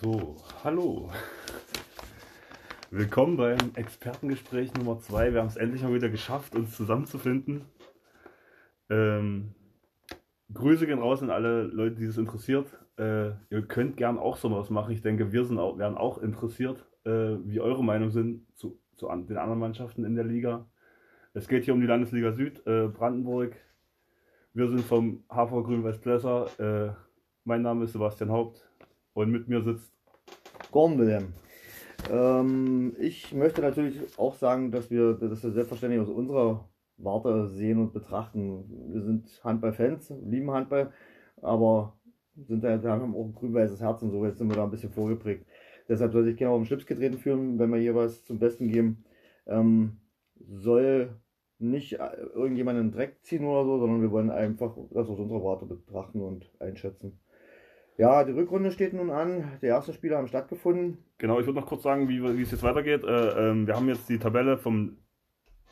So, hallo. Willkommen beim Expertengespräch Nummer 2. Wir haben es endlich mal wieder geschafft, uns zusammenzufinden. Ähm, Grüße gehen raus an alle Leute, die es interessiert. Äh, ihr könnt gern auch so was machen. Ich denke, wir sind auch, werden auch interessiert, äh, wie eure Meinung sind zu, zu an, den anderen Mannschaften in der Liga. Es geht hier um die Landesliga Süd, äh, Brandenburg. Wir sind vom HV Grün Westplesser. Äh, mein Name ist Sebastian Haupt und mit mir sitzt Wilhelm. Ähm, ich möchte natürlich auch sagen, dass wir das selbstverständlich aus unserer Warte sehen und betrachten. Wir sind Handballfans, lieben Handball, aber sind da, haben auch ein grün-weißes Herz und so, jetzt sind wir da ein bisschen vorgeprägt. Deshalb soll sich keiner auf den Schlips getreten fühlen, wenn wir was zum Besten geben. Ähm, soll nicht irgendjemanden Dreck ziehen oder so, sondern wir wollen einfach das aus unserer Warte betrachten und einschätzen. Ja, die Rückrunde steht nun an. Die ersten Spiele haben stattgefunden. Genau, ich würde noch kurz sagen, wie, wie es jetzt weitergeht. Äh, ähm, wir haben jetzt die Tabelle vom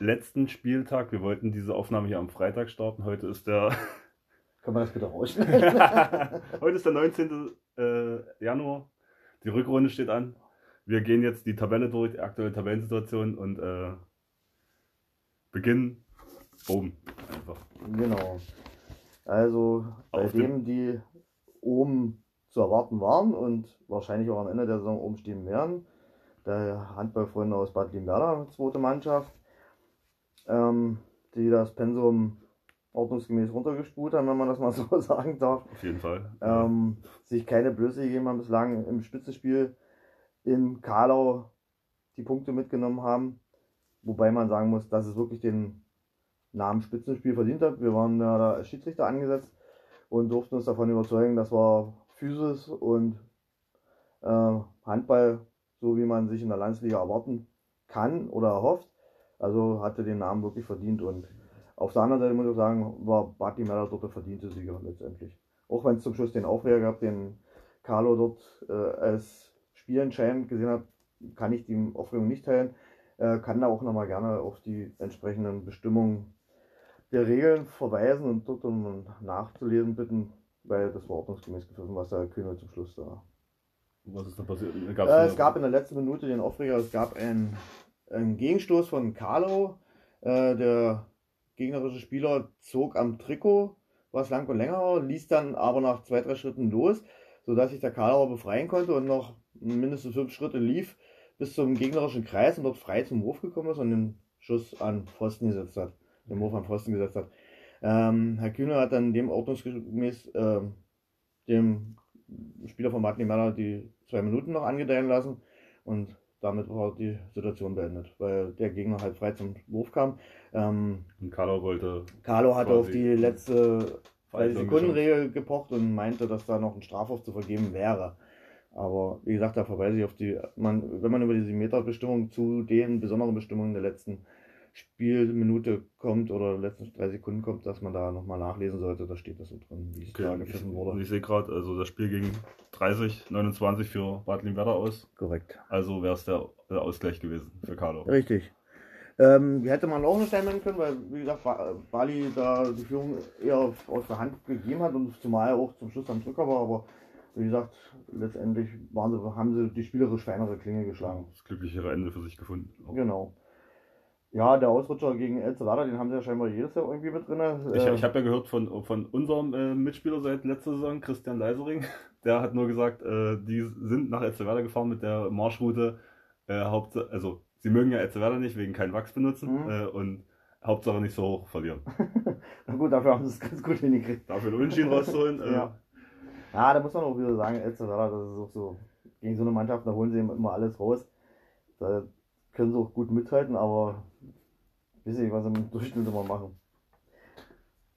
letzten Spieltag. Wir wollten diese Aufnahme hier am Freitag starten. Heute ist der. Können wir das bitte rausschneiden? Heute ist der 19. Äh, Januar. Die Rückrunde steht an. Wir gehen jetzt die Tabelle durch, die aktuelle Tabellensituation und äh, beginnen oben. Einfach. Genau. Also bei Auf dem- denen, die oben zu erwarten waren und wahrscheinlich auch am Ende der Saison oben stehen werden. Der Handballfreunde aus Bad Limberda, zweite Mannschaft, ähm, die das Pensum ordnungsgemäß runtergespult haben, wenn man das mal so sagen darf. Auf jeden Fall. Ähm, sich keine Blöße gegeben haben bislang im Spitzenspiel in Karlau die Punkte mitgenommen haben. Wobei man sagen muss, dass es wirklich den Namen Spitzenspiel verdient hat. Wir waren ja da als Schiedsrichter angesetzt und durften uns davon überzeugen, dass wir Physis und äh, Handball, so wie man sich in der Landesliga erwarten kann oder erhofft, also hatte den Namen wirklich verdient und auf der anderen Seite muss ich sagen, war Bati Meller dort der verdiente Sieger letztendlich. Auch wenn es zum Schluss den Aufreger gab, den Carlo dort äh, als spielentscheidend gesehen hat, kann ich die Aufregung nicht teilen. Äh, kann da auch nochmal gerne auf die entsprechenden Bestimmungen der Regeln verweisen und dort um nachzulesen bitten, weil das war ordnungsgemäß gepfiffen, was der Kühne zum Schluss da. Was ist da passiert? Gab's Äh, es gab in der letzten Minute den Aufreger, es gab einen, einen Gegenstoß von Carlo. Äh, der gegnerische Spieler zog am Trikot, was lang und länger war, ließ dann aber nach zwei, drei Schritten los, sodass sich der Carlo befreien konnte und noch mindestens fünf Schritte lief bis zum gegnerischen Kreis und dort frei zum Wurf gekommen ist und den Schuss an Pfosten gesetzt hat, den Wurf an Pfosten gesetzt hat. Ähm, Herr Kühne hat dann dem ordnungsgemäß ähm, dem Spieler von Martin Merler die zwei Minuten noch angedeihen lassen und damit war die Situation beendet, weil der Gegner halt frei zum Wurf kam. Ähm, Und Carlo wollte. Carlo hat auf die letzte Verletzung 30-Sekunden-Regel gepocht und meinte, dass da noch ein Strafwurf zu vergeben wäre. Aber wie gesagt, da verweise ich auf die, man, wenn man über diese Meterbestimmung zu den besonderen Bestimmungen der letzten Spielminute kommt oder der letzten drei Sekunden kommt, dass man da nochmal nachlesen sollte, da steht das so drin, wie es da Okay, ich, gepfiffen wurde. ich sehe gerade, also das Spiel ging 30, 29 für Bad Limwerder aus. Korrekt. Also wäre es der, der Ausgleich gewesen für Carlo. Richtig. Ähm, hätte man auch nicht stellen können, weil, wie gesagt, Ba- Bali da die Führung eher aus der Hand gegeben hat und zumal auch zum Schluss am Drücker war, aber wie gesagt, letztendlich waren sie, haben sie die spielerisch feinere Klinge geschlagen. Das glücklichere Ende für sich gefunden. Genau. Ja, der Ausrutscher gegen El Salada, den haben sie ja scheinbar jedes Jahr irgendwie mit drin. Ich, ich habe ja gehört von, von unserem äh, Mitspieler seit letzter Saison, Christian Leisering, der hat nur gesagt, äh, die sind nach Elsterwerda gefahren mit der Marschroute. Äh, Hauptsache, also sie mögen ja Elsterwerda nicht wegen kein Wachs benutzen Mhm. äh, und Hauptsache nicht so hoch verlieren. Na gut, dafür haben sie es ganz gut hingekriegt. Dafür einen Unentschieden rauszuholen. Äh, Ja. Ja, da muss man auch wieder sagen, El Salada, das ist auch so, gegen so eine Mannschaft, da holen sie immer alles raus. Da können sie auch gut mithalten, aber weiß ich, was sie im Durchschnitt immer machen.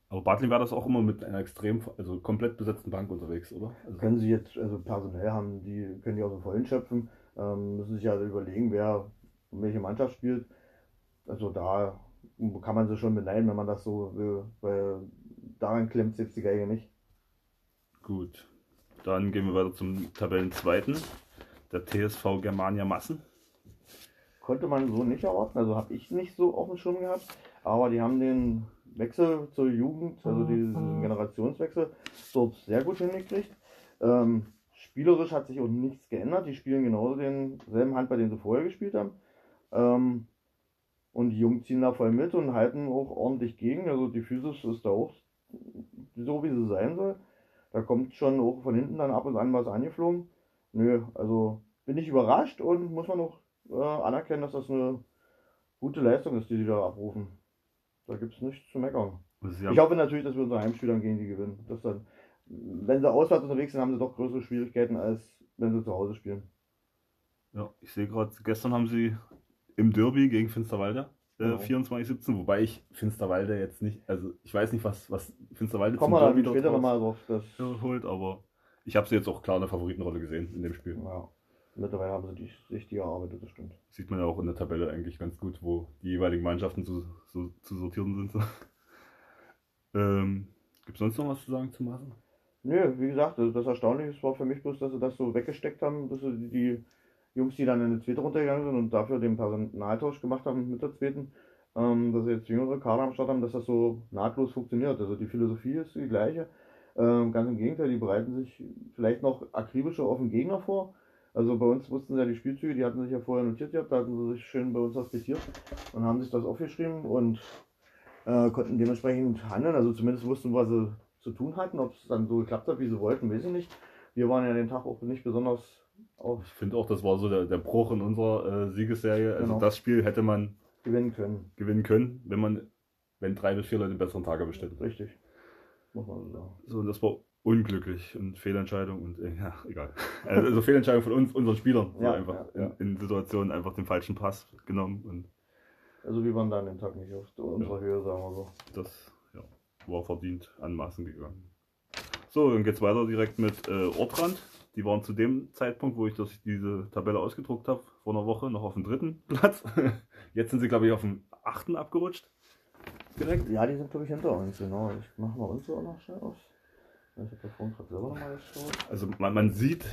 Aber Bartling war das auch immer mit einer extrem, also komplett besetzten Bank unterwegs, oder? Also, Können sie jetzt, also personell haben, die können die aus dem Vollen schöpfen, ähm, müssen sich also überlegen, wer welche Mannschaft spielt. Also da kann man sie schon beneiden, wenn man das so will, weil daran klemmt jetzt die Geige nicht. Gut. Dann gehen wir weiter zum Tabellenzweiten. Der TSV Germania Massen. Konnte man so nicht erwarten, also habe ich nicht so auf dem Schirm gehabt, aber die haben den Wechsel zur Jugend, also diesen Generationswechsel, dort sehr gut hingekriegt. Ähm, spielerisch hat sich auch nichts geändert. Die spielen genauso denselben Handball, den sie vorher gespielt haben. Ähm, und die Jungs ziehen da voll mit und halten auch ordentlich gegen. Also die Physis ist da auch so, wie sie sein soll. Da kommt schon auch von hinten dann ab und an was angeflogen. Nö, also bin ich überrascht und muss man auch äh, anerkennen, dass das eine gute Leistung ist, die sie da abrufen. Da gibt es nichts zu meckern. Also ich hoffe natürlich, dass wir unsere Heimspielern gegen die gewinnen. Dass dann, wenn sie auswärts unterwegs sind, haben sie doch größere Schwierigkeiten, als wenn sie zu Hause spielen. Ja, ich sehe gerade, gestern haben sie im Derby gegen Finsterwalde äh, genau. 24-17, wobei ich Finsterwalde jetzt nicht, also ich weiß nicht, was, was Finsterwalde Kommen wir dann später nochmal drauf das holt, aber ich habe sie jetzt auch klar in der Favoritenrolle gesehen in dem Spiel. Ja. Mittlerweile haben sie die, sich die erarbeitet, das stimmt. Sieht man ja auch in der Tabelle eigentlich ganz gut, wo die jeweiligen Mannschaften zu, zu, zu sortieren sind. ähm, Gibt es sonst noch was zu sagen zu Maßen? Nö, wie gesagt, also das Erstaunliche war für mich bloß, dass sie das so weggesteckt haben, dass sie die Jungs, die dann in die zweite runtergegangen sind und dafür den Personaltausch gemacht haben mit der zweiten, ähm, dass sie jetzt jüngere Kader am Start haben, dass das so nahtlos funktioniert. Also die Philosophie ist die gleiche. Ähm, ganz im Gegenteil, die bereiten sich vielleicht noch akribischer auf den Gegner vor. Also bei uns wussten sie ja die Spielzüge, die hatten sich ja vorher notiert gehabt, da hatten sie sich schön bei uns hospitiert und haben sich das aufgeschrieben und äh, konnten dementsprechend handeln. Also zumindest wussten, was sie zu tun hatten. Ob es dann so geklappt hat, wie sie wollten, weiß ich nicht. Wir waren ja den Tag auch nicht besonders auf. Ich finde auch, das war so der, der Bruch in unserer äh, Siegesserie. Also genau. das Spiel hätte man gewinnen können. Gewinnen können, wenn man, wenn drei bis vier Leute einen besseren Tag erwischt hätten. Richtig. Muss man so sagen. So, und das war unglücklich und Fehlentscheidung und äh, ja, egal. Also, also Fehlentscheidung von uns, unseren Spielern. Ja, einfach ja, ja. In, in, Situationen einfach den falschen Pass genommen. Und also wir waren da an dem Tag nicht auf unserer Höhe, sagen wir so. Das ja, war verdient anmaßen gegangen. So, dann geht's weiter direkt mit äh, Ortrand. Die waren zu dem Zeitpunkt, wo ich das, diese Tabelle ausgedruckt habe, vor einer Woche noch auf dem dritten Platz. Jetzt sind sie, glaube ich, auf dem achten abgerutscht. Direkt. Ja, die sind, glaube ich, hinter uns, genau. Ich mache mal uns auch noch schnell aus. Ich habe vorhin gerade selber nochmal geschaut. Also man, man sieht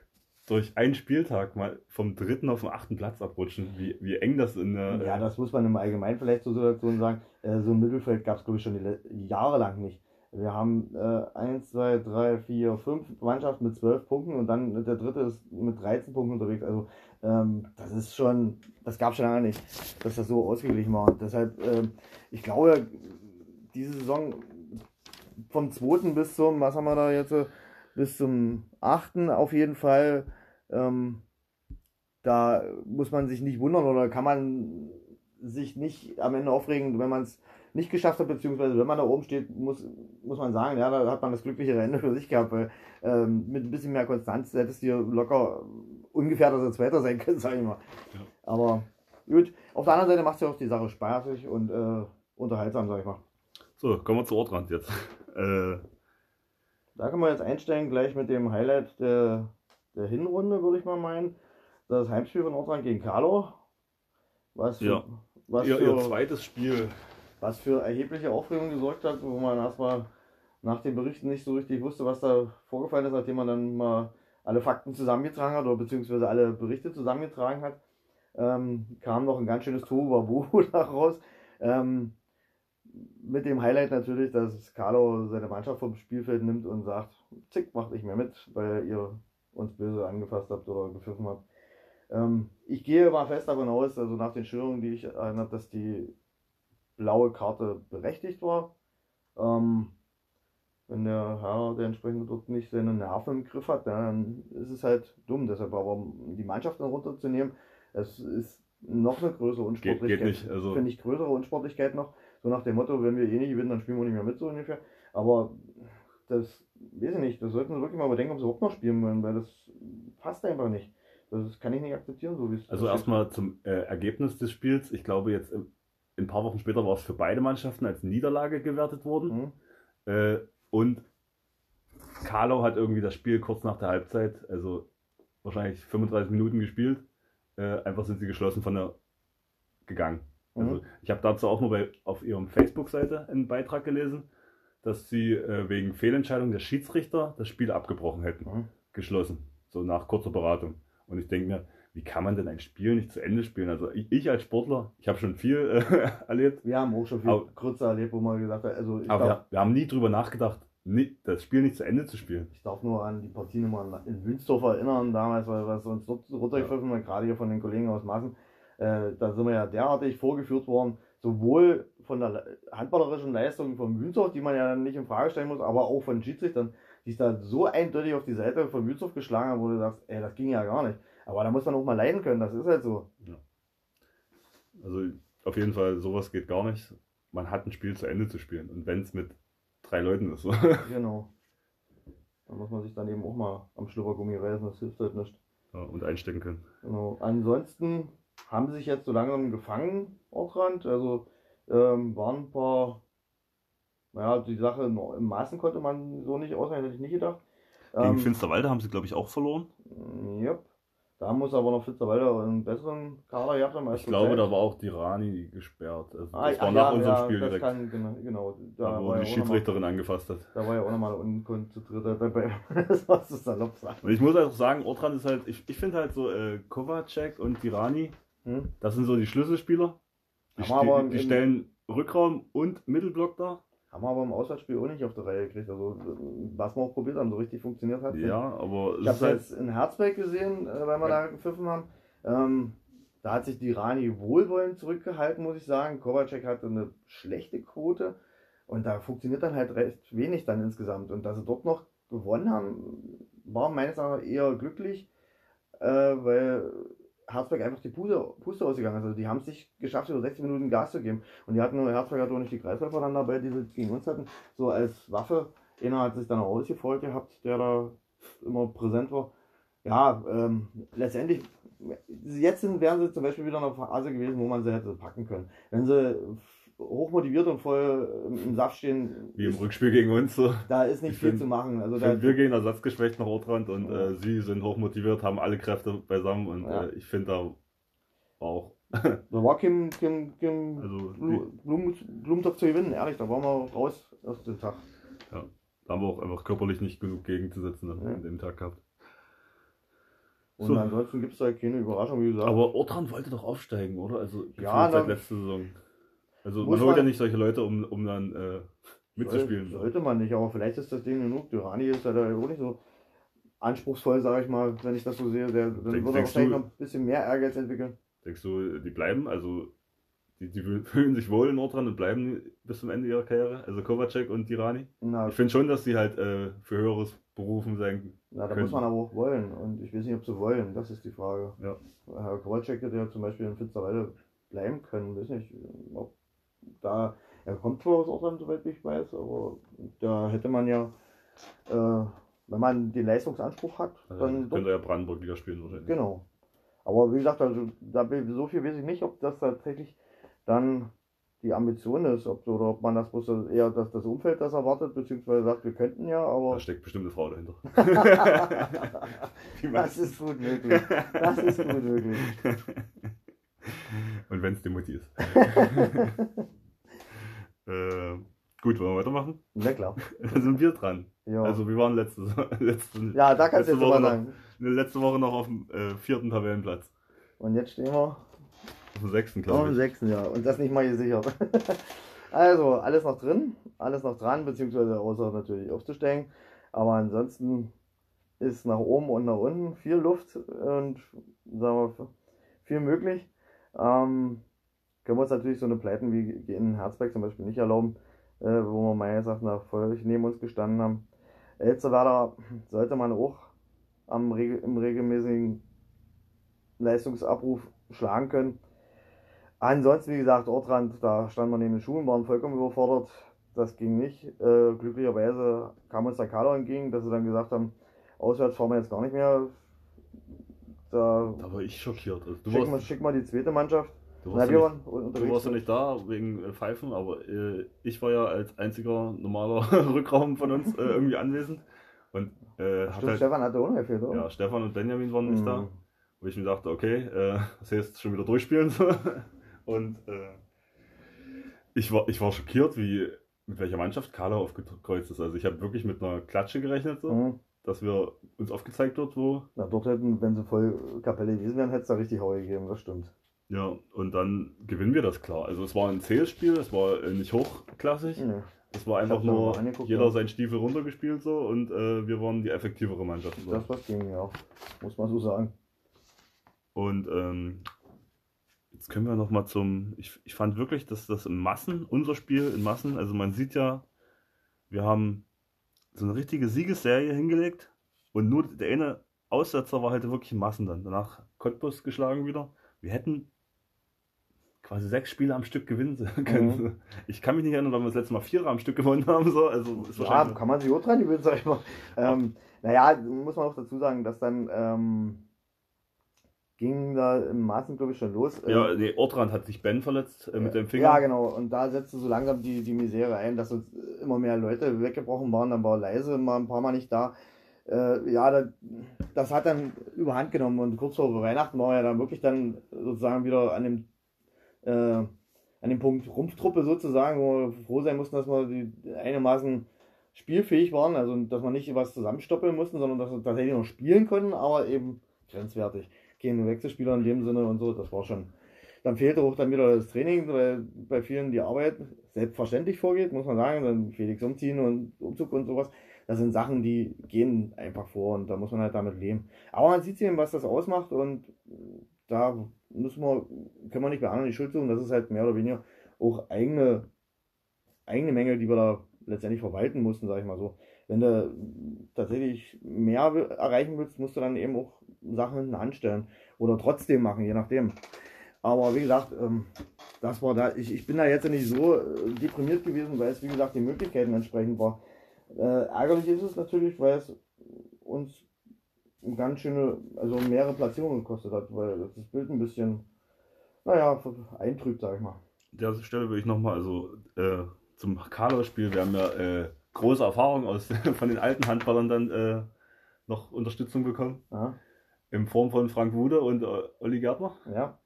durch einen Spieltag mal vom dritten auf den achten Platz abrutschen, wie, wie eng das in der. Ja, das muss man im Allgemeinen vielleicht zur Situation sagen. Äh, so ein Mittelfeld gab es, glaube ich, schon die Jahre lang nicht. Wir haben äh, 1, 2, 3, 4, 5 Mannschaften mit 12 Punkten und dann der dritte ist mit 13 Punkten unterwegs. Also ähm, das ist schon, das gab es schon lange nicht, dass das so ausgeglichen war. Und deshalb, ähm, ich glaube, diese Saison vom 2. bis zum, was haben wir da jetzt, bis zum 8. auf jeden Fall, ähm, da muss man sich nicht wundern oder kann man sich nicht am Ende aufregen, wenn man es nicht geschafft hat, beziehungsweise wenn man da oben steht, muss, muss man sagen, ja, da hat man das glücklichere Ende für sich gehabt, weil ähm, mit ein bisschen mehr Konstanz hättest du hier locker ungefähr, dass er Zweiter sein können, sag ich mal. Ja. Aber gut, auf der anderen Seite macht es ja auch die Sache spaßig und äh, unterhaltsam, sag ich mal. So, kommen wir zu Ortrand jetzt. Äh. Da können wir jetzt einsteigen, gleich mit dem Highlight der, der Hinrunde, würde ich mal meinen. Das Heimspiel von Ortrand gegen Carlo. Was für, ja. was ihr, für, ihr zweites Spiel was für erhebliche Aufregung gesorgt hat, wo man erstmal nach den Berichten nicht so richtig wusste, was da vorgefallen ist, nachdem man dann mal alle Fakten zusammengetragen hat oder beziehungsweise alle Berichte zusammengetragen hat, ähm, kam noch ein ganz schönes Tohuwabohu daraus. Ähm, mit dem Highlight natürlich, dass Carlo seine Mannschaft vom Spielfeld nimmt und sagt, zick, macht nicht mehr mit, weil ihr uns böse angefasst habt oder gepfiffen habt. Ähm, ich gehe mal fest davon aus, also nach den Schilderungen, die ich erinnert, dass die blaue Karte berechtigt war. Ähm, wenn der Herr, der entsprechend dort nicht seine Nerven im Griff hat, dann ist es halt dumm. Deshalb aber die Mannschaft dann runterzunehmen, es ist noch eine größere Unsportlichkeit. Geht, geht nicht. Also Finde ich größere Unsportlichkeit noch. So nach dem Motto, wenn wir eh nicht gewinnen, dann spielen wir nicht mehr mit, so ungefähr. Aber das, weiß ich nicht, das sollten sie wirklich mal überdenken, ob sie überhaupt noch spielen wollen, weil das passt einfach nicht. Das kann ich nicht akzeptieren, so wie es Also erstmal zum äh, Ergebnis des Spiels. Ich glaube, jetzt ein paar Wochen später war es für beide Mannschaften als Niederlage gewertet worden. Mhm. Äh, und Carlo hat irgendwie das Spiel kurz nach der Halbzeit, also wahrscheinlich 35 Minuten gespielt, äh, einfach sind sie geschlossen von der gegangen. Mhm. Also ich habe dazu auch nur bei, auf ihrem Facebook-Seite einen Beitrag gelesen, dass sie äh, wegen Fehlentscheidung der Schiedsrichter das Spiel abgebrochen hätten. Mhm. Geschlossen. So nach kurzer Beratung. Und ich denke mir, wie kann man denn ein Spiel nicht zu Ende spielen? Also ich, ich als Sportler, ich habe schon viel äh, erlebt. Wir haben auch schon viel Grütze erlebt, wo man gesagt hat, also aber glaub, wir, wir, haben nie drüber nachgedacht, nicht, das Spiel nicht zu Ende zu spielen. Ich darf nur an die Partienummer in Wünsdorf erinnern, damals, weil was uns dort runtergepfiffen, ja. gerade hier von den Kollegen aus Massen. Äh, da sind wir ja derartig vorgeführt worden, sowohl von der handballerischen Leistung von Wünsdorf, die man ja nicht in Frage stellen muss, aber auch von Schiedsrichtern, die sich da so eindeutig auf die Seite von Wünsdorf geschlagen haben, wo du sagst, ey, das ging ja gar nicht. Aber da muss man auch mal leiden können, das ist halt so. Ja. Also auf jeden Fall, sowas geht gar nicht. Man hat ein Spiel zu Ende zu spielen. Und wenn es mit drei Leuten ist. genau. Da muss man sich dann eben auch mal am Schlüppergummi reißen, das hilft halt nicht. Ja, und einstecken können. Genau. Ansonsten haben sie sich jetzt so langsam gefangen, Ortrand. Also ähm, waren ein paar, naja, die Sache im Maßen konnte man so nicht ausrechnen, hätte ich nicht gedacht. Gegen ähm, Finsterwalde haben sie, glaube ich, auch verloren. Ja. Da muss aber noch Finsterwalde einen besseren Kader gehabt haben. Als ich glaube, da war auch die Rani gesperrt. Also, ah, das war ach, nach ja, unserem ja, Spiel direkt. Kann, genau, genau, da wo die Schiedsrichterin angefasst hat. Da war ja auch nochmal unkonzentrierter dabei. das war so salopp sagen. Und ich muss auch sagen, Ortran ist halt, ich, ich finde halt so äh, Kovacek und die Rani, hm? das sind so die Schlüsselspieler. Die, die, die stellen Rückraum und Mittelblock da. Haben wir aber im Auswärtsspiel auch nicht auf der Reihe gekriegt. Also, was wir auch probiert haben, so richtig funktioniert hat. Ja, aber. Ich habe es halt jetzt in Herzberg gesehen, äh, weil wir ja. da gepfiffen haben. Ähm, da hat sich die Rani wohlwollend zurückgehalten, muss ich sagen. Kovacek hatte eine schlechte Quote und da funktioniert dann halt recht wenig dann insgesamt. Und dass sie dort noch gewonnen haben, war meines Erachtens eher glücklich, äh, weil Herzberg einfach die Puste, Puste ausgegangen ist. Also die haben es nicht geschafft, über 60 Minuten Gas zu geben. Und die hatten nur, Herzberg hat auch nicht die Kreisläufer dann dabei, die sie gegen uns hatten, so als Waffe. Einer hat sich dann auch ausgefolgt gehabt, der da immer präsent war. Ja, ähm, letztendlich, jetzt wären sie zum Beispiel wieder in einer Phase gewesen, wo man sie hätte packen können. Wenn sie hochmotiviert und voll im Saft stehen. Wie im Rückspiel gegen uns. So. Da ist nicht ich viel find, zu machen. Also da, wir gehen ersatzgeschwächt nach Ortrand und ja. äh, sie sind hochmotiviert, haben alle Kräfte beisammen und ja. äh, ich finde da auch. da war kein, kein, kein also Blum, Blumentopf zu gewinnen, ehrlich, da waren wir raus aus dem Tag. Ja, da haben wir auch einfach körperlich nicht genug gegenzusetzen ja. an dem Tag gehabt. Und so. ansonsten gibt es da keine Überraschung, wie gesagt. Aber Ortrand wollte doch aufsteigen, oder? Also ja, seit letzter Saison. Also man holt ja nicht solche Leute, um, um dann äh, mitzuspielen. Sollte man nicht, aber vielleicht ist das Ding genug. Durani ist ja da auch nicht so anspruchsvoll, sage ich mal, wenn ich das so sehe. Der, dann Denk, wird er wahrscheinlich noch ein bisschen mehr Ehrgeiz entwickeln. Denkst du, die bleiben? Also die, die fühlen sich wohl in Nordrhein und bleiben bis zum Ende ihrer Karriere? Also Kovacek und Dirani? Na, ich finde schon, dass sie halt äh, für höheres Berufen sein Na, da können. muss man aber auch wollen. Und ich weiß nicht, ob sie wollen. Das ist die Frage. Ja. Herr Kovacek hätte ja zum Beispiel in Finsterwalde bleiben können. Weiß nicht, ob da, er kommt zwar aus Ausland, soweit ich weiß, aber da hätte man ja, äh, wenn man den Leistungsanspruch hat, also dann. Könnte er ja Brandenburg wieder spielen wahrscheinlich. Genau. Aber wie gesagt, also, da, so viel weiß ich nicht, ob das tatsächlich dann die Ambition ist, ob, oder ob man das bloß eher dass das Umfeld das erwartet, beziehungsweise sagt, wir könnten ja, aber. Da steckt bestimmt eine Frau dahinter. das ist gut möglich. Das ist gut möglich. Und wenn es die Mutti ist. äh, gut, wollen wir weitermachen? Na klar. Da sind wir dran. Ja. Also wir waren letzte, letzte Ja, da kannst du jetzt Woche noch, Letzte Woche noch auf dem äh, vierten Tabellenplatz. Und jetzt stehen wir auf dem sechsten, glaube ich. Auf dem sechsten, ja. Und das nicht mal gesichert. also, alles noch drin, alles noch dran, beziehungsweise außer natürlich aufzusteigen. Aber ansonsten ist nach oben und nach unten viel Luft und sagen wir, viel möglich. Ähm, können wir uns natürlich so eine Pleiten wie in Herzberg zum Beispiel nicht erlauben, äh, wo wir meines Erachtens völlig neben uns gestanden haben. Elsterwerder sollte man auch am, im regelmäßigen Leistungsabruf schlagen können. Ansonsten, wie gesagt, Ortrand, da stand man neben den Schulen, waren vollkommen überfordert. Das ging nicht. Äh, glücklicherweise kam uns der Kader entgegen, dass sie dann gesagt haben, auswärts fahren wir jetzt gar nicht mehr. Da, da war ich schockiert. Also, du schick, warst, mal, schick mal die zweite Mannschaft. Du warst, Na, ja nicht, du warst ja nicht da wegen äh, Pfeifen, aber äh, ich war ja als einziger normaler Rückraum von uns äh, irgendwie anwesend. Und, äh, Stimmt, halt, Stefan hatte auch gefehlt, oder? Ja, Stefan und Benjamin waren nicht mhm. da. Wo ich mir dachte, okay, äh, das heißt schon wieder durchspielen. und äh, ich, war, ich war schockiert, wie mit welcher Mannschaft Carla aufgekreuzt ist. Also ich habe wirklich mit einer Klatsche gerechnet. So. Mhm dass wir uns aufgezeigt wird, wo. Na, dort hätten, wenn sie voll Kapelle gewesen wären, hätte es da richtig Hau gegeben, das stimmt. Ja, und dann gewinnen wir das klar. Also es war ein Zählspiel, es war äh, nicht hochklassig, nee. Es war einfach nur jeder ja. seinen Stiefel runtergespielt so und äh, wir waren die effektivere Mannschaft. So. Das was ging, ja. Muss man so sagen. Und ähm, jetzt können wir noch mal zum. Ich, ich fand wirklich, dass das in Massen, unser Spiel in Massen, also man sieht ja, wir haben so eine richtige Siegesserie hingelegt und nur der eine Aussetzer war halt wirklich Massen dann. Danach Cottbus geschlagen wieder. Wir hätten quasi sechs Spiele am Stück gewinnen können. Mhm. Ich kann mich nicht erinnern, weil wir das letzte Mal vier am Stück gewonnen haben. So. Also ist ja, kann man sich auch dran gewöhnen, sag ich mal. Ähm, naja, muss man auch dazu sagen, dass dann ähm, ging da im Maßen, glaube ich, schon los. Ja, nee, Ortrand hat sich Ben verletzt äh, mit dem Finger. Ja, genau. Und da setzte so langsam die, die Misere ein, dass uns immer mehr Leute weggebrochen waren. Dann war leise mal ein paar Mal nicht da. Äh, ja, das, das hat dann überhand genommen. Und kurz vor Weihnachten war ja dann wirklich dann sozusagen wieder an dem äh, an dem Punkt Rumpftruppe sozusagen, wo wir froh sein mussten, dass wir die einigermaßen spielfähig waren, also dass wir nicht was zusammenstoppeln mussten, sondern dass wir tatsächlich noch spielen konnten, aber eben grenzwertig. Keine Wechselspieler in dem Sinne und so, das war schon. Dann fehlte auch dann wieder das Training, weil bei vielen die Arbeit selbstverständlich vorgeht, muss man sagen. Dann Felix umziehen und Umzug und sowas. Das sind Sachen, die gehen einfach vor und da muss man halt damit leben. Aber man sieht eben, was das ausmacht und da müssen wir, können wir nicht bei anderen die Schuld suchen. Das ist halt mehr oder weniger auch eigene, eigene Mängel, die wir da letztendlich verwalten mussten, sag ich mal so. Wenn du tatsächlich mehr erreichen willst, musst du dann eben auch Sachen hinten anstellen oder trotzdem machen, je nachdem. Aber wie gesagt, ähm, das war da, ich, ich bin da jetzt nicht so äh, deprimiert gewesen, weil es wie gesagt die Möglichkeiten entsprechend war. Äh, ärgerlich ist es natürlich, weil es uns ganz schöne, also mehrere Platzierungen gekostet hat, weil das Bild ein bisschen, naja, eintrübt, sag ich mal. An der Stelle würde ich nochmal, also äh, zum Kaderspiel, wir haben ja äh, große Erfahrung aus, von den alten Handballern dann äh, noch Unterstützung bekommen. Ja. In Form von Frank Wude und äh, Olli Gärtner. Ja.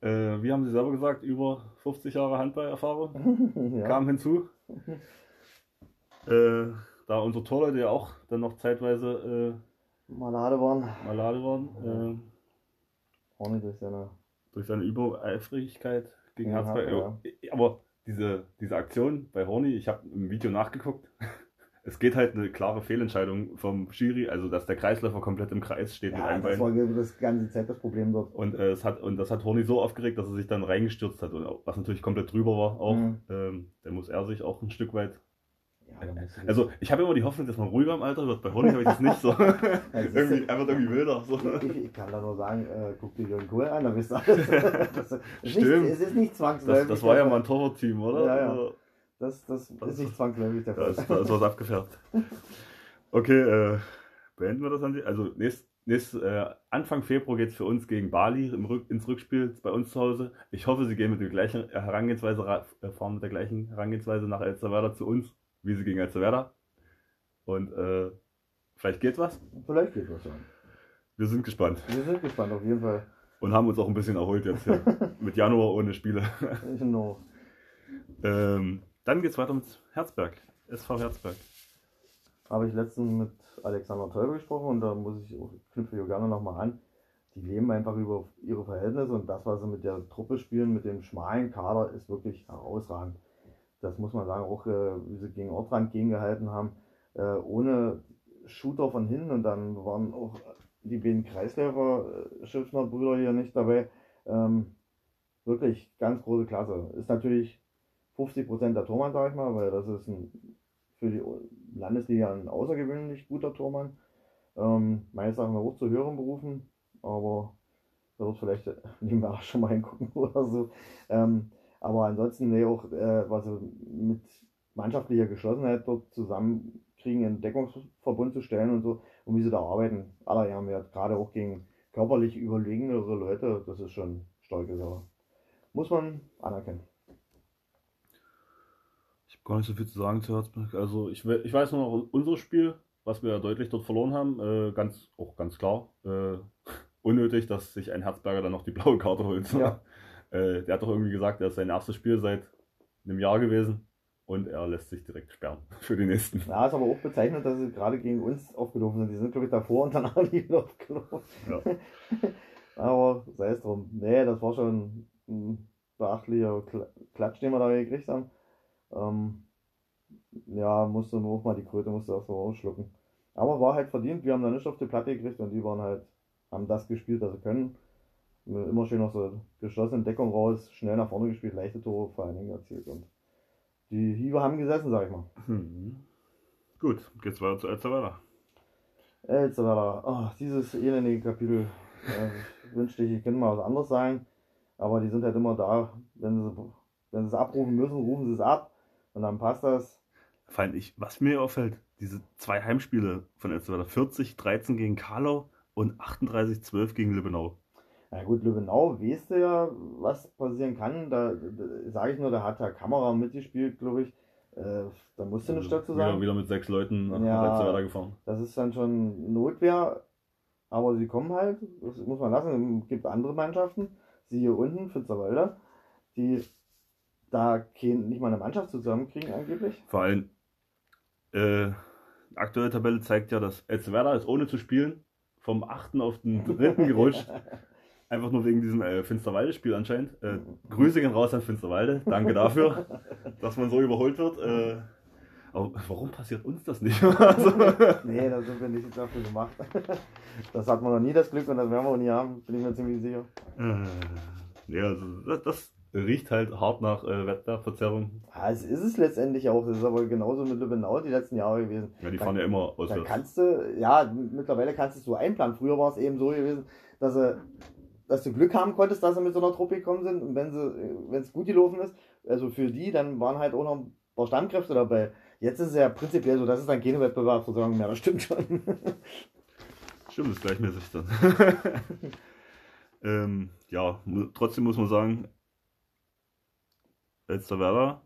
Äh, wie haben Sie selber gesagt, über 50 Jahre Handballerfahrung ja. kamen hinzu. Äh, da unser Torleute ja auch dann noch zeitweise Malade waren. Malade waren. Nicht durch seine. Durch seine Übereifrigkeit gegen Herzberg. Ja. Aber diese, diese Aktion bei Horny, ich habe im Video nachgeguckt. Es geht halt eine klare Fehlentscheidung vom Schiri, also dass der Kreisläufer komplett im Kreis steht ja, mit einem das Bein. Das war das ganze Zeit das Problem dort. Und, äh, es hat, und das hat Horny so aufgeregt, dass er sich dann reingestürzt hat, und was natürlich komplett drüber war auch. Mhm. Ähm, da muss er sich auch ein Stück weit also ich habe immer die Hoffnung, dass man ruhiger im Alter wird. Bei Honig habe ich das nicht so. irgendwie, einfach irgendwie wilder. So. Ich, ich, kann da nur sagen, äh, guck dir Jürgen Kohl an, da wisst ihr alles. das, Stimmt. Nicht, es ist nicht zwangsläufig. Das, das war ja mal ein Torwart-Team, oder? Ja, ja. Also, das, das, ist nicht zwangsläufig der Fall. Da ist, was abgefärbt. Okay, äh, beenden wir das an die. Also nächst, nächst, äh, Anfang Februar geht es für uns gegen Bali im Rück, ins Rückspiel bei uns zu Hause. Ich hoffe, sie gehen mit der gleichen Herangehensweise, äh, fahren mit der gleichen Herangehensweise nach El Salvador zu uns wie sie gegen Elsterwerda. Und äh, vielleicht geht was. Vielleicht geht was, ja. Wir sind gespannt. Wir sind gespannt, auf jeden Fall. Und haben uns auch ein bisschen erholt jetzt hier. mit Januar ohne Spiele. genau. ähm, dann es weiter mit Herzberg. SV Herzberg. Habe ich letztens mit Alexander Teubel gesprochen und da muss ich auch, knüpfe ich gerne nochmal an. Die leben einfach über ihre Verhältnisse und das, was sie mit der Truppe spielen, mit dem schmalen Kader, ist wirklich herausragend das muss man sagen, auch äh, wie sie gegen Ortrand gegengehalten haben, äh, ohne Shooter von hinten und dann waren auch die beiden Kreisläufer, Schiffner Brüder hier nicht dabei. Ähm, wirklich ganz große Klasse. Ist natürlich 50% der Tormann, sag ich mal, weil das ist ein, für die Landesliga ein außergewöhnlich guter Tormann. Ähm, meines Erachtens auch zu höheren Berufen, aber da wird vielleicht mehr schon mal hingucken oder so. Ähm, aber ansonsten nee, auch, äh, was mit mannschaftlicher Geschlossenheit dort zusammenkriegen, einen Deckungsverbund zu stellen und so, und wie sie da arbeiten. Aller Ehren wert, gerade auch gegen körperlich überlegenere Leute, das ist schon starke Sache. Muss man anerkennen. Gar nicht so viel zu sagen zu Herzberg. Also ich, ich weiß nur noch unser Spiel, was wir deutlich dort verloren haben, äh, ganz, auch ganz klar. Äh, unnötig, dass sich ein Herzberger dann noch die blaue Karte holt. Ja. Äh, der hat doch irgendwie gesagt, er ist sein erstes Spiel seit einem Jahr gewesen und er lässt sich direkt sperren für die nächsten. Ja, ist aber auch bezeichnet, dass sie gerade gegen uns aufgelaufen sind. Die sind, glaube ich, davor und danach nie wieder aufgelaufen. Ja. aber sei es drum. Nee, das war schon ein beachtlicher Klatsch, den wir da gekriegt haben. Ähm, ja, musste nur auch mal die Kröte musste erst mal ausschlucken. Aber war halt verdient, wir haben da nicht auf die Platte gekriegt und die waren halt, haben das gespielt, was sie können. Immer schön noch so geschlossene Deckung raus, schnell nach vorne gespielt, leichte Tore vor allen Dingen erzielt und die Hiebe haben gesessen, sag ich mal. Hm. Gut, geht's weiter zu Elsterwerder. Elsterwerder, oh, dieses elendige Kapitel. Äh, ich wünschte, ich könnte mal was anderes sagen, aber die sind halt immer da. Wenn sie, wenn sie es abrufen müssen, rufen sie es ab und dann passt das. Fand ich, was mir auffällt, diese zwei Heimspiele von Elsterwerder, 40-13 gegen Karlau und 38-12 gegen Lübbenau. Na gut, Lübbenau, weißt du ja, was passieren kann. Da, da sage ich nur, da hat der Kamera mitgespielt, glaube ich. Äh, da musste eine Stadt zu Wieder, sagen. wieder mit sechs Leuten nach Ja. Elsterwerder gefahren. Das ist dann schon Notwehr, aber sie kommen halt, das muss man lassen. Es gibt andere Mannschaften, sie hier unten, Finsterwalder, die da kein, nicht mal eine Mannschaft zusammenkriegen angeblich. Vor allem, äh, aktuelle Tabelle zeigt ja, dass Elsterwerder ist ohne zu spielen vom 8. auf den 3. gerutscht. Einfach nur wegen diesem äh, Finsterwalde-Spiel anscheinend. Äh, Grüße gehen raus an Finsterwalde. Danke dafür, dass man so überholt wird. Äh, aber warum passiert uns das nicht? also, Nee, da sind wir nicht dafür gemacht. Das hat man noch nie das Glück und das werden wir auch nie haben, bin ich mir ziemlich sicher. äh, ja, also das, das riecht halt hart nach äh, Wettbewerbsverzerrung. Ja, es ist es letztendlich auch. Das ist aber genauso mit Lübbenau die letzten Jahre gewesen. Ja, die Da- fahren ja immer Da auswärts. kannst du, ja, mittlerweile kannst du es so einplanen. Früher war es eben so gewesen, dass, sie, dass du Glück haben konntest, dass sie mit so einer Truppe gekommen sind. Und wenn sie, wenn es gut gelaufen ist, also für die, dann waren halt auch noch ein paar Stammkräfte dabei. Jetzt ist es ja prinzipiell so, das ist dann keine Wettbewerbsversorgung mehr, das stimmt schon. Stimmt, ist gleichmäßig dann. ähm, ja, trotzdem muss man sagen, Elsterwerder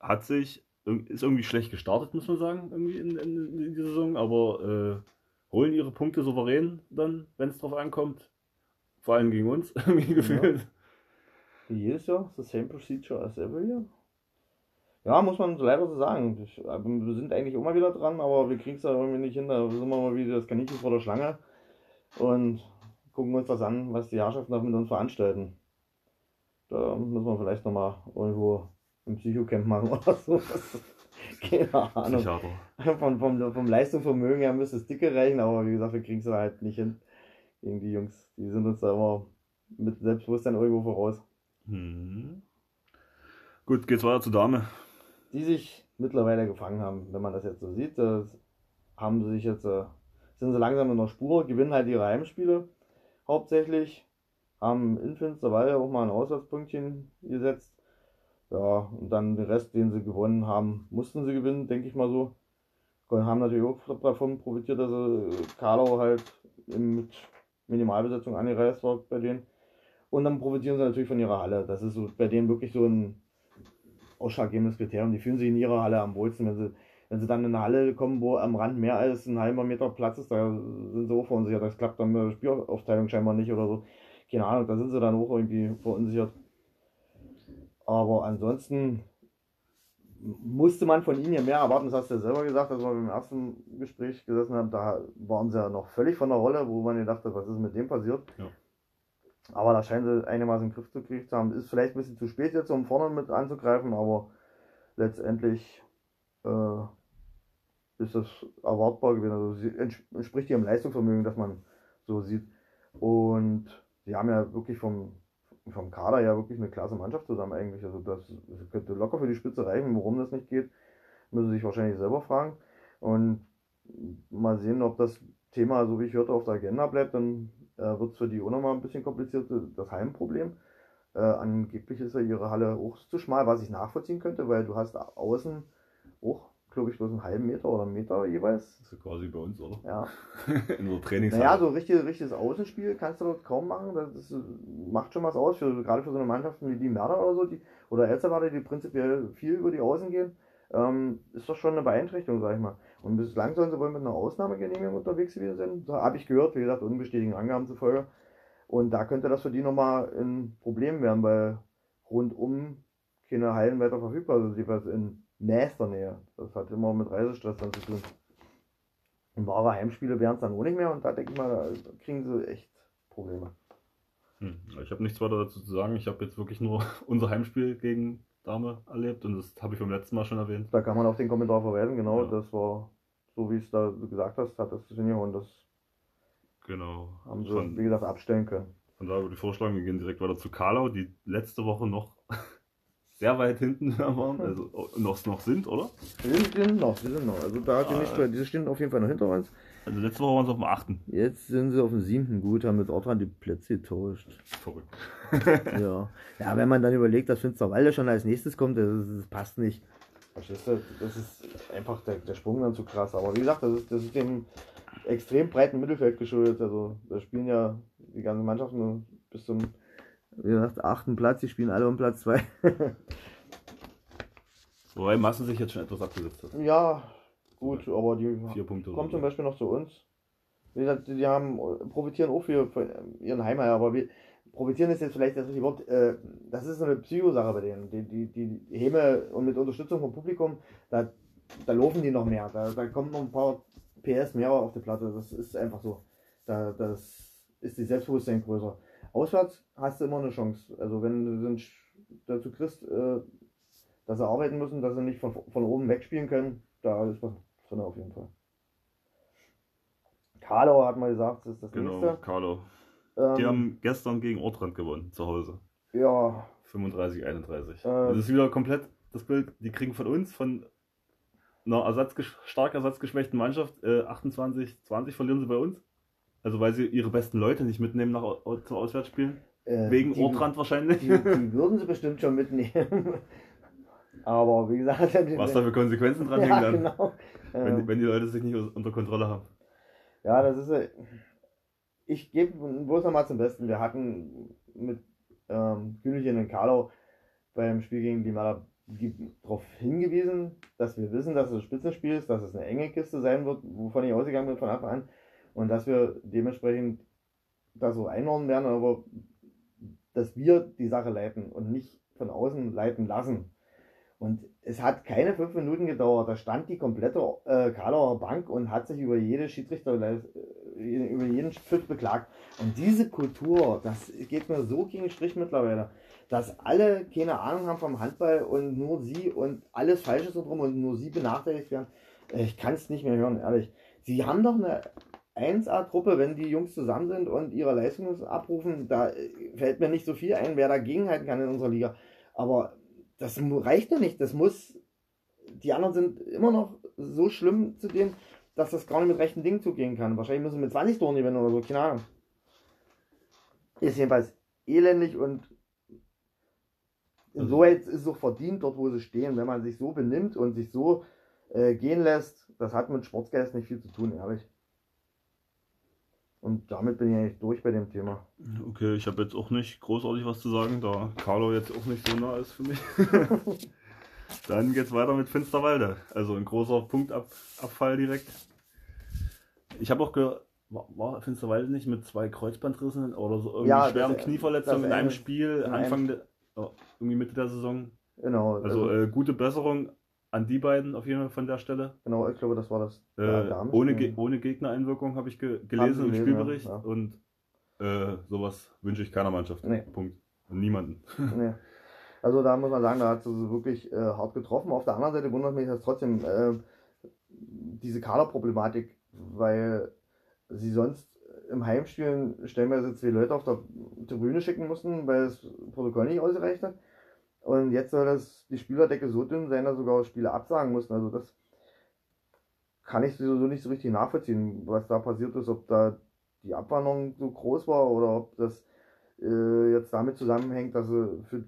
hat sich, ist irgendwie schlecht gestartet, muss man sagen, irgendwie in, in, in die Saison, aber äh, holen ihre Punkte souverän dann, wenn es drauf ankommt. Vor allem gegen uns, irgendwie gefühlt. Wie jedes Jahr, the same procedure as every year. Ja, muss man leider so sagen. Ich, aber wir sind eigentlich immer wieder dran, aber wir kriegen es da irgendwie nicht hin. Da sind wir mal wieder das Kaninchen vor der Schlange und gucken uns das an, was die Herrschaften da mit uns veranstalten. Da müssen wir vielleicht nochmal irgendwo ein Psychocamp machen oder so. Keine Ahnung. Psychiater. Vom, vom, Leistungsvermögen her müsste es dicke reichen, aber wie gesagt, wir kriegen es halt nicht hin. Gegen die Jungs, die sind uns da immer mit Selbstbewusstsein irgendwo voraus. Hm. Gut, geht's weiter zur Dame. die sich mittlerweile gefangen haben, wenn man das jetzt so sieht. Haben sie sich jetzt, äh, sind sie langsam in der Spur, gewinnen halt ihre Heimspiele hauptsächlich, haben in Finsterwalde auch mal ein Auswärtspunktchen gesetzt. Ja, und dann den Rest, den sie gewonnen haben, mussten sie gewinnen, denke ich mal so. Und haben natürlich auch davon profitiert, dass Karlau halt im- mit Minimalbesetzung angereist war bei denen. Und dann profitieren sie natürlich von ihrer Halle. Das ist so bei denen wirklich so ein ausschlaggebendes Kriterium. Die fühlen sich in ihrer Halle am wohlsten. Wenn sie, wenn sie dann in eine Halle kommen, wo am Rand mehr als ein halber Meter Platz ist, da sind sie auch verunsichert. Das klappt dann mit der Spielaufteilung scheinbar nicht oder so. Keine Ahnung, da sind sie dann auch irgendwie verunsichert. Aber ansonsten musste man von ihnen ja mehr erwarten. Das hast du ja selber gesagt, als wir im ersten Gespräch gesessen haben. Da waren sie ja noch völlig von der Rolle, wo man gedacht hat, was ist mit dem passiert. Ja. Aber da scheinen sie einigermaßen in den Griff zu gekriegt zu haben. Ist vielleicht ein bisschen zu spät jetzt, um vorne mit anzugreifen, aber letztendlich äh, ist das erwartbar gewesen. Also entspricht ihrem Leistungsvermögen, dass man so sieht. Und sie haben ja wirklich vom, vom Kader ja wirklich eine klasse Mannschaft zusammen eigentlich. Also das, das könnte locker für die Spitze reichen. Warum das nicht geht, müssen sie sich wahrscheinlich selber fragen. Und mal sehen, ob das Thema, so wie ich hörte, auf der Agenda bleibt, dann äh, wird es für die auch nochmal ein bisschen kompliziert, das Heimproblem. Äh, angeblich ist ja ihre Halle auch zu schmal, was ich nachvollziehen könnte, weil du hast außen auch, glaube ich, bloß einen halben Meter oder einen Meter jeweils. Das ist quasi bei uns, oder? Ja. In unserer Trainingshalle. Naja, so richtig, richtiges Außenspiel kannst du dort kaum machen. Das ist, macht schon was aus, für, gerade für so eine Mannschaften wie die Merder oder so, die, oder Elsterwarte, die prinzipiell viel über die Außen gehen. Ähm, ist doch schon eine Beeinträchtigung, sag ich mal. Und bislang sollen sie wohl mit einer Ausnahmegenehmigung unterwegs gewesen sein. Da habe ich gehört, wie gesagt, unbestätigten Angaben zufolge. Und da könnte das für die nochmal ein Problem werden, weil rundum keine Hallen weiter verfügbar sind, jedenfalls in nächster Nähe. Das hat immer mit Reisestress dann zu tun. Und wahre Heimspiele wären es dann auch nicht mehr und da denke ich mal, da kriegen sie echt Probleme. Hm. Ich habe nichts weiter dazu zu sagen. Ich habe jetzt wirklich nur unser Heimspiel gegen Dame erlebt und das habe ich beim letzten Mal schon erwähnt. Da kann man auf den Kommentar verweisen, genau. Ja. Das war so, wie es da gesagt hast, hat das hingehauen. Das Genau. haben sie, Von, wie gesagt, abstellen können. von daher würde ich vorschlagen, wir gehen direkt weiter zu Karlau, die letzte Woche noch sehr weit hinten waren, also noch, noch sind, oder? Wir sind noch, wir sind noch. Also da hat die Ah. nicht, die stehen auf jeden Fall noch hinter uns. Also letzte Woche waren sie auf dem achten. Jetzt sind sie auf dem siebten gut, haben mit Ortran die Plätze getauscht. Verrückt. ja. ja, wenn man dann überlegt, dass Finsterwalde schon als nächstes kommt, das, das passt nicht. Verstehst du? Das ist einfach der, der Sprung dann zu krass. Aber wie gesagt, das ist, das ist dem extrem breiten Mittelfeld geschuldet. Also da spielen ja die ganzen Mannschaften bis zum wie gesagt, achten Platz, die spielen alle um Platz zwei. Wobei Massen sich jetzt schon etwas abgesetzt hat. ja, gut, aber die oder zum. Beispiel noch zu uns. Wie gesagt, die haben, profitieren auch für, von ihren Heimat, aber wir profitieren ist jetzt vielleicht das richtige Wort. Äh, das ist so eine Psychosache bei denen. Die, die, die Häme und mit Unterstützung vom Publikum, da, da laufen die noch mehr. Da, da kommen noch ein paar PS mehr auf die Platte. Das ist einfach so. Da, das ist die Selbstbewusstsein größer. Auswärts hast du immer eine Chance. Also wenn du den dazu kriegst, äh, dass sie arbeiten müssen, dass sie nicht von, von oben wegspielen können, da ist was drin auf jeden Fall. Karlau hat mal gesagt, das ist das Genau, nächste. Carlo. Ähm, Die haben gestern gegen Ortrand gewonnen, zu Hause. ja, 35, 31. Äh. das ist wieder komplett das Bild, die kriegen von uns, von einer ersatzgesch stark ersatzgeschwächten Mannschaft, äh, 28, 20 verlieren sie bei uns. Also weil sie ihre besten Leute nicht mitnehmen nach, zum Auswärtsspielen. äh, Wegen die, Ortrand wahrscheinlich. Die, die würden sie bestimmt schon mitnehmen. Aber wie gesagt, Was da für Konsequenzen dran ja, hängen dann, genau. wenn, Ähm, wenn die Leute sich nicht unter Kontrolle haben. Ja, das ist. äh, Ich gebe bloß nochmal zum Besten. Wir hatten mit ähm, Kühnchen und Karlau beim Spiel gegen die Maler darauf hingewiesen, dass wir wissen, dass es ein Spitzenspiel ist, dass es eine enge Kiste sein wird, wovon ich ausgegangen bin von Anfang an. Und dass wir dementsprechend da so einordnen werden, aber dass wir die Sache leiten und nicht von außen leiten lassen. Und es hat keine fünf Minuten gedauert. Da stand die komplette äh, Karlauer Bank und hat sich über jede Schiedsrichter, äh, über jeden Pfiff beklagt. Und diese Kultur, das geht mir so gegen den Strich mittlerweile, dass alle keine Ahnung haben vom Handball und nur sie und alles Falsches so drum und nur sie benachteiligt werden. Äh, Ich kann es nicht mehr hören, ehrlich. Sie haben doch eine 1A-Truppe, wenn die Jungs zusammen sind und ihre Leistung abrufen, da äh, fällt mir nicht so viel ein, wer dagegenhalten kann in unserer Liga. Aber das reicht doch nicht. Das muss. Die anderen sind immer noch so schlimm zu denen, dass das gar nicht mit rechten Dingen zugehen kann. Wahrscheinlich müssen wir mit 20 Toren gewinnen oder so, keine Ahnung. Ist jedenfalls elendig und insoweit ist es auch verdient, dort wo sie stehen. Wenn man sich so benimmt und sich so äh, gehen lässt, das hat mit Sportsgeist nicht viel zu tun, ehrlich. Und damit bin ich eigentlich durch bei dem Thema. Okay, ich habe jetzt auch nicht großartig was zu sagen, da Carlo jetzt auch nicht so nah ist für mich. Dann geht's weiter mit Finsterwalde. Also ein großer Punktabfall direkt. Ich habe auch gehört, war, Finsterwalde nicht mit zwei Kreuzbandrissen oder so irgendwie Ja, schweren Knieverletzungen in einem eine- Spiel, in Anfang der, oh, irgendwie Mitte der Saison. Genau, Also äh, gute Besserung an die beiden auf jeden Fall von der Stelle. genau, ich glaube, das war das Äh, ohne, Ge ohne Gegnereinwirkung habe ich ge gelesen im Spielbericht ja, ja. und äh, sowas wünsche ich keiner Mannschaft. Nee. Punkt. Niemanden. Nee. Also da muss man sagen, da hat sie sie wirklich äh, hart getroffen. Auf der anderen Seite wundert mich das trotzdem äh, diese Kaderproblematik, weil sie sonst im Heimspiel stellenweise zwei Leute auf der Tribüne schicken mussten, weil das Protokoll nicht ausgereicht hat. Und jetzt soll das die Spielerdecke so dünn sein, dass sogar Spiele absagen mussten. Also das kann ich so nicht so richtig nachvollziehen, was da passiert ist, ob da die Abwanderung so groß war oder ob das äh, jetzt damit zusammenhängt, dass sie für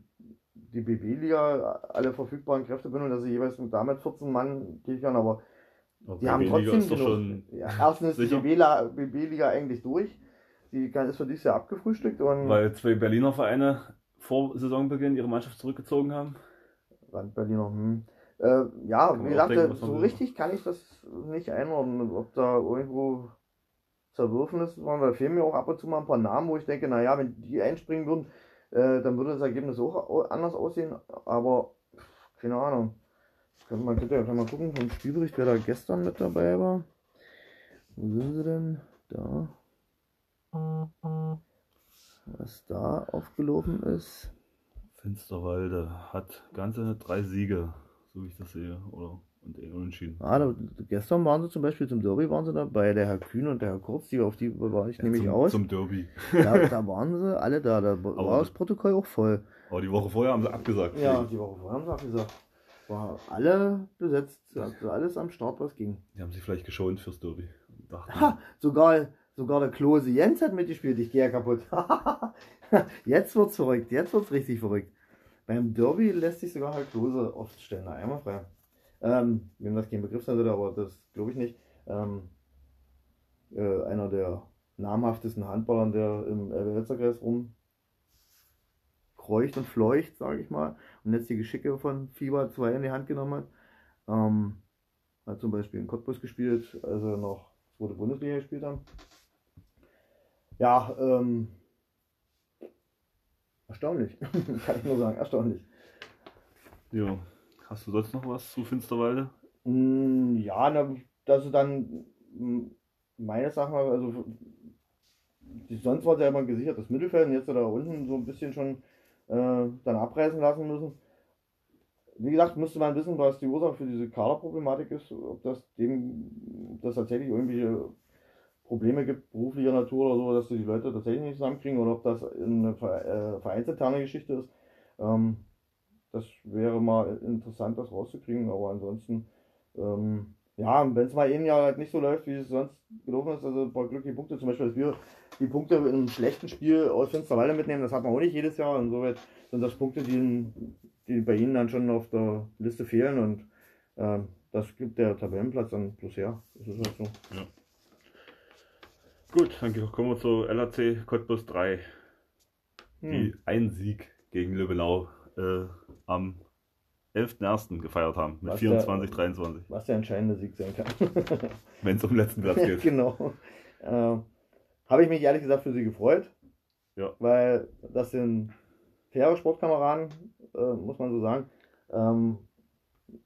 die BB-Liga alle verfügbaren Kräfte bündeln, dass sie jeweils mit damit 14 Mann kickern, aber die haben trotzdem ist genug. schon ja, erstens ist die BB-Liga eigentlich durch. Die kann, ist für dieses Jahr abgefrühstückt und Weil zwei Berliner Vereine vor Saisonbeginn ihre Mannschaft zurückgezogen haben. Land Berliner, hm. Äh, ja, wie gesagt, denken, man so richtig kann ich das nicht einordnen, ob da irgendwo Zerwürfnisse waren. Da fehlen mir auch ab und zu mal ein paar Namen, wo ich denke, naja, wenn die einspringen würden, äh, dann würde das Ergebnis auch au- anders aussehen, aber keine Ahnung. Man könnte ja mal gucken vom Spielbericht, wer da gestern mit dabei war. Wo sind sie denn? Da. Was da aufgelaufen ist. Finsterwalde hat ganze drei Siege, so wie ich das sehe, oder? Und den Unentschieden. Ah, da, gestern waren sie zum Beispiel zum Derby waren sie da bei der Herr Kühn und der Herr Kurz, die auf die war ich Ja, nämlich zum, aus. Zum Derby. Da, da waren sie alle da, da war das Protokoll auch voll. Aber die Woche vorher haben sie abgesagt. Ja, die Woche vorher haben sie auch gesagt. War alle besetzt, also alles am Start, was ging. Die haben sich vielleicht geschont fürs Derby. Und dachten, Ha, sogar, sogar der Klose Jens hat mitgespielt, ich gehe ja kaputt. jetzt wird's verrückt, jetzt wird's richtig verrückt. Beim Derby lässt sich sogar halt Klose oft stellen, na, einmal frei. Ähm, wenn das kein Begriff sein sollte, aber das glaube ich nicht. Ähm, äh, einer der namhaftesten Handballern, der im Elbe-Elster-Kreis rum kreucht und fleucht, sage ich mal, und jetzt die Geschicke von FIBA 2 in die Hand genommen hat. Ähm, hat zum Beispiel in Cottbus gespielt, als er noch zweite Bundesliga gespielt haben. Ja, ähm, erstaunlich, kann ich nur sagen, erstaunlich. ja. Hast du sonst noch was zu Finsterwalde? Mm, Ja, na, dass sie dann mm, meines Erachtens, also sonst war es ja immer gesichert, das Mittelfeld und jetzt da unten so ein bisschen schon äh, dann abreißen lassen müssen. Wie gesagt, müsste man wissen, was die Ursache für diese Kaderproblematik ist, ob das dem, ob das tatsächlich irgendwelche Probleme gibt, beruflicher Natur oder so, dass sie die Leute tatsächlich nicht zusammenkriegen oder ob das eine äh, Geschichte ist. Ähm, das wäre mal interessant, das rauszukriegen, aber ansonsten, ähm, ja, wenn es mal ein Jahr halt nicht so läuft, wie es sonst gelaufen ist, also ein paar glückliche Punkte, zum Beispiel, dass wir die Punkte in einem schlechten Spiel aus Finsterwalde mitnehmen, das hat man auch nicht jedes Jahr, insoweit sind das Punkte, die, die bei Ihnen dann schon auf der Liste fehlen und ähm, das gibt der Tabellenplatz dann plus her. Das ist halt so. Gut, dann kommen wir zu LAC Cottbus 3, Hm. die einen Sieg gegen Löbenau äh, am 11.01. gefeiert haben, mit Was 24, 23, Was der entscheidende Sieg sein kann. wenn es um den letzten Platz geht. genau. Äh, Habe ich mich ehrlich gesagt für sie gefreut. Ja. Weil das sind faire Sportkameraden, äh, muss man so sagen, ähm,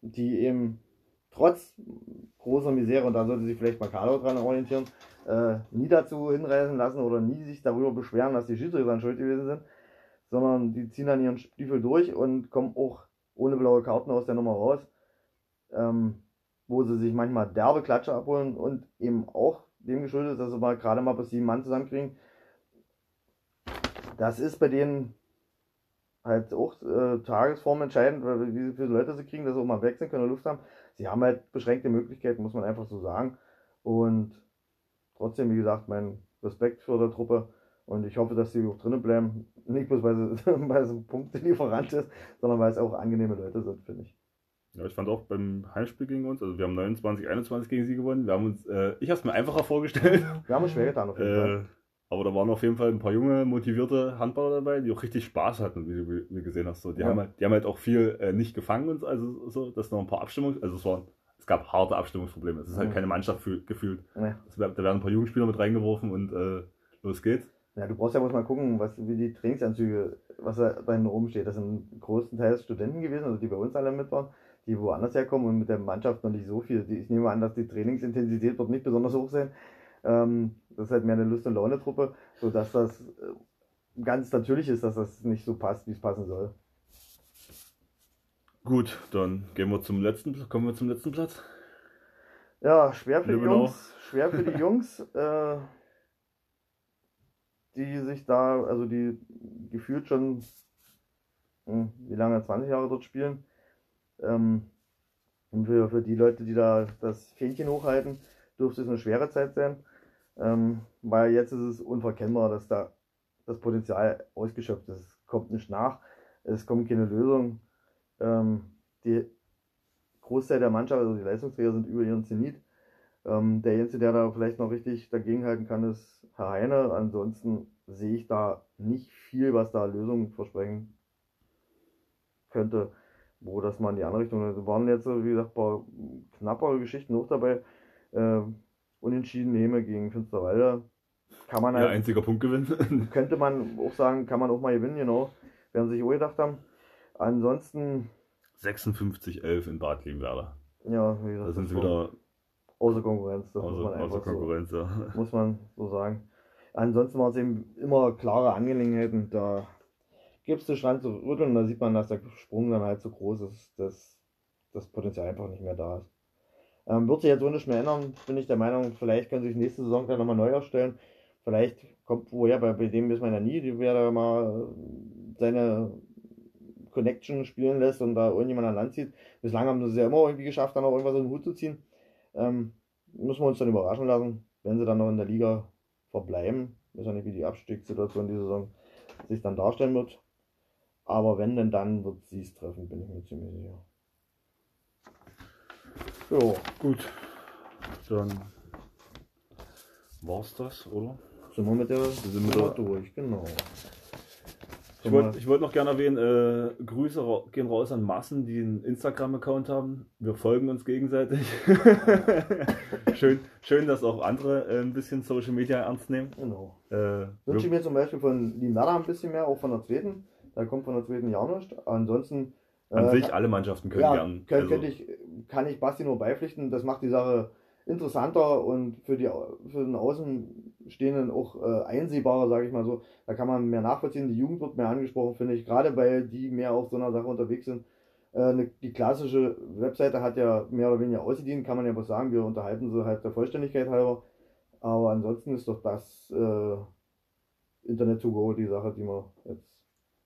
die eben trotz großer Misere, und da sollte sich vielleicht mal Carlo dran orientieren, äh, nie dazu hinreißen lassen oder nie sich darüber beschweren, dass die Schiedsrichter dann schuld gewesen sind, sondern die ziehen dann ihren Stiefel durch und kommen auch ohne blaue Karten aus der Nummer raus. Ähm, wo sie sich manchmal derbe Klatsche abholen und eben auch dem geschuldet ist, dass sie mal gerade mal bis sieben Mann zusammenkriegen. Das ist bei denen halt auch äh, Tagesform entscheidend, weil wie viele Leute sie kriegen, dass sie auch mal wechseln können und Luft haben. Sie haben halt beschränkte Möglichkeiten, muss man einfach so sagen. Und trotzdem, wie gesagt, mein Respekt vor der Truppe und ich hoffe, dass sie auch drinnen bleiben. Nicht bloß, weil sie, weil sie ein Punktelieferant ist, sondern weil es auch angenehme Leute sind, finde ich. Ja, ich fand auch beim Heimspiel gegen uns, also wir haben 29, 21 gegen sie gewonnen. Wir haben uns, äh, ich habe es mir einfacher vorgestellt. Wir haben uns schwer getan auf jeden Fall. Aber da waren auf jeden Fall ein paar junge, motivierte Handballer dabei, die auch richtig Spaß hatten, wie du wie du gesehen hast. So, die, Ja. haben halt, die haben halt auch viel äh, nicht gefangen und so, also so, dass noch ein paar Abstimmungs-, also es, waren, es gab harte Abstimmungsprobleme. Es ist halt Mhm. keine Mannschaft fühl- gefühlt. Nee. Es, da werden ein paar Jugendspieler mit reingeworfen und äh, los geht's. Ja, du brauchst ja mal gucken, was, wie die Trainingsanzüge, was da bei ihnen oben steht. Das sind größtenteils Studenten gewesen, also die bei uns alle mit waren, die woanders herkommen und mit der Mannschaft noch nicht so viel. Die, ich nehme an, dass die Trainingsintensität dort nicht besonders hoch sein. Ähm, das ist halt mehr eine Lust- und Laune-Truppe, sodass das äh, ganz natürlich ist, dass das nicht so passt, wie es passen soll. Gut, dann gehen wir zum letzten, kommen wir zum letzten Platz. Ja, schwer für die Lübbenau. Jungs, schwer für die Jungs, äh, die sich da, also die gefühlt schon, hm, wie lange, 20 Jahre dort spielen. Ähm, und für, für die Leute, die da das Fähnchen hochhalten, dürfte es eine schwere Zeit sein. Ähm, weil jetzt ist es unverkennbar, dass da das Potenzial ausgeschöpft ist. Es kommt nicht nach, es kommt keine Lösung. Ähm, die Großteil der Mannschaft, also die Leistungsträger sind über ihren Zenit. Ähm, der Einzige, der da vielleicht noch richtig dagegenhalten kann, ist Herr Heine. Ansonsten sehe ich da nicht viel, was da Lösungen versprechen könnte, wo das mal in die andere Richtung. Also waren jetzt, wie gesagt, ein paar knappere Geschichten auch dabei. Äh, unentschieden Heme gegen Finsterwalde. Kann man Ja, halt einziger Punktgewinn. könnte man auch sagen, kann man auch mal gewinnen, genau. Werden sich auch gedacht haben. Ansonsten, 56-11 in Bad Limwerder. ja, wie gesagt, Da sind sie wieder außer Konkurrenz. Das muss außer, man außer einfach so, Konkurrenz. Ja. muss man so sagen. Ansonsten waren es eben immer klare Angelegenheiten. Da gibst du Schrank zu rütteln und da sieht man, dass der Sprung dann halt so groß ist, dass das Potenzial einfach nicht mehr da ist. Ähm, wird sich jetzt so nicht mehr ändern, bin ich der Meinung, vielleicht können sie sich nächste Saison dann nochmal neu erstellen. Vielleicht kommt woher, bei, bei dem wissen wir ja nie, die wer mal seine Connection spielen lässt und da irgendjemand an Land zieht. Bislang haben sie es ja immer irgendwie geschafft, dann auch irgendwas in den Hut zu ziehen. Ähm, müssen wir uns dann überraschen lassen, wenn sie dann noch in der Liga verbleiben. Weiß ja nicht, wie die Abstiegssituation diese Saison sich dann darstellen wird. Aber wenn denn dann, wird sie es treffen, bin ich mir ziemlich sicher. Ja. Gut. Dann war's das, oder? Sind wir mit der sind wir durch, genau. Ich wollte wollt noch gerne erwähnen, äh, Grüße gehen raus an Massen, die einen Instagram-Account haben. Wir folgen uns gegenseitig. schön, schön, dass auch andere äh, ein bisschen Social Media ernst nehmen. Genau. Äh, Wünsche ich mir zum Beispiel von Limera ein bisschen mehr, auch von der zweiten. Da kommt von der zweiten ja nicht. Ansonsten. An sich alle Mannschaften können ja, gern. Kann, also, ich, kann ich Basti nur beipflichten. Das macht die Sache interessanter und für, die, für den Außenstehenden auch äh, einsehbarer, sage ich mal so. Da kann man mehr nachvollziehen. Die Jugend wird mehr angesprochen, finde ich, gerade weil die mehr auf so einer Sache unterwegs sind. Äh, ne, die klassische Webseite hat ja mehr oder weniger ausgedient, kann man ja was sagen. Wir unterhalten sie halt der Vollständigkeit halber. Aber ansonsten ist doch das äh, Internet to go die Sache, die man jetzt.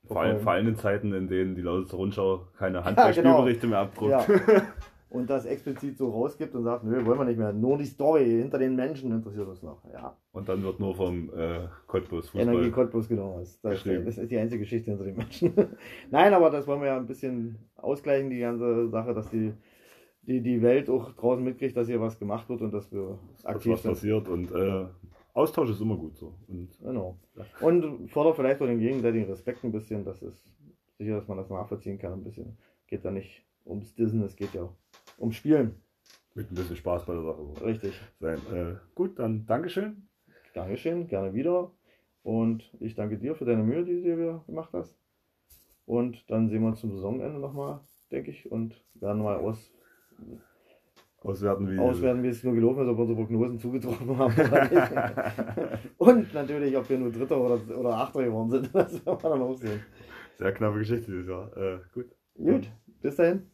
Vor allem, vor allem in Zeiten, in denen die Lausitzer Rundschau keine Handballspielberichte ja, genau. mehr abdruckt. Ja. und das explizit so rausgibt und sagt, nö, wollen wir nicht mehr. Nur die Story hinter den Menschen interessiert uns noch. Ja. Und dann wird nur vom äh, Cottbus Fußball Energie Cottbus genau. Das, das, das, ist die einzige Geschichte hinter den Menschen. Nein, aber das wollen wir ja ein bisschen ausgleichen, die ganze Sache, dass die, die, die Welt auch draußen mitkriegt, dass hier was gemacht wird und dass wir aktiv was sind. passiert und äh, Austausch ist immer gut so. Und, genau. Und fordert vielleicht auch den gegenseitigen Respekt ein bisschen, das ist sicher, dass man das nachvollziehen kann ein bisschen. Geht da nicht ums Dissen, es geht ja ums Spielen. Mit ein bisschen Spaß bei der Sache. Richtig. Sein. Äh, gut, dann Dankeschön. Dankeschön, gerne wieder. Und ich danke dir für deine Mühe, die du dir gemacht hast. Und dann sehen wir uns zum Saisonende nochmal, denke ich, und werden mal aus, auswerten, wie, auswerten, wie es nur gelaufen ist, ob unsere Prognosen zugetroffen haben oder nicht. und natürlich, ob wir nur Dritter oder, oder Achter geworden sind. Das werden wir dann auch sehen. Sehr knappe Geschichte dieses Jahr. Äh, gut. Gut, bis dahin.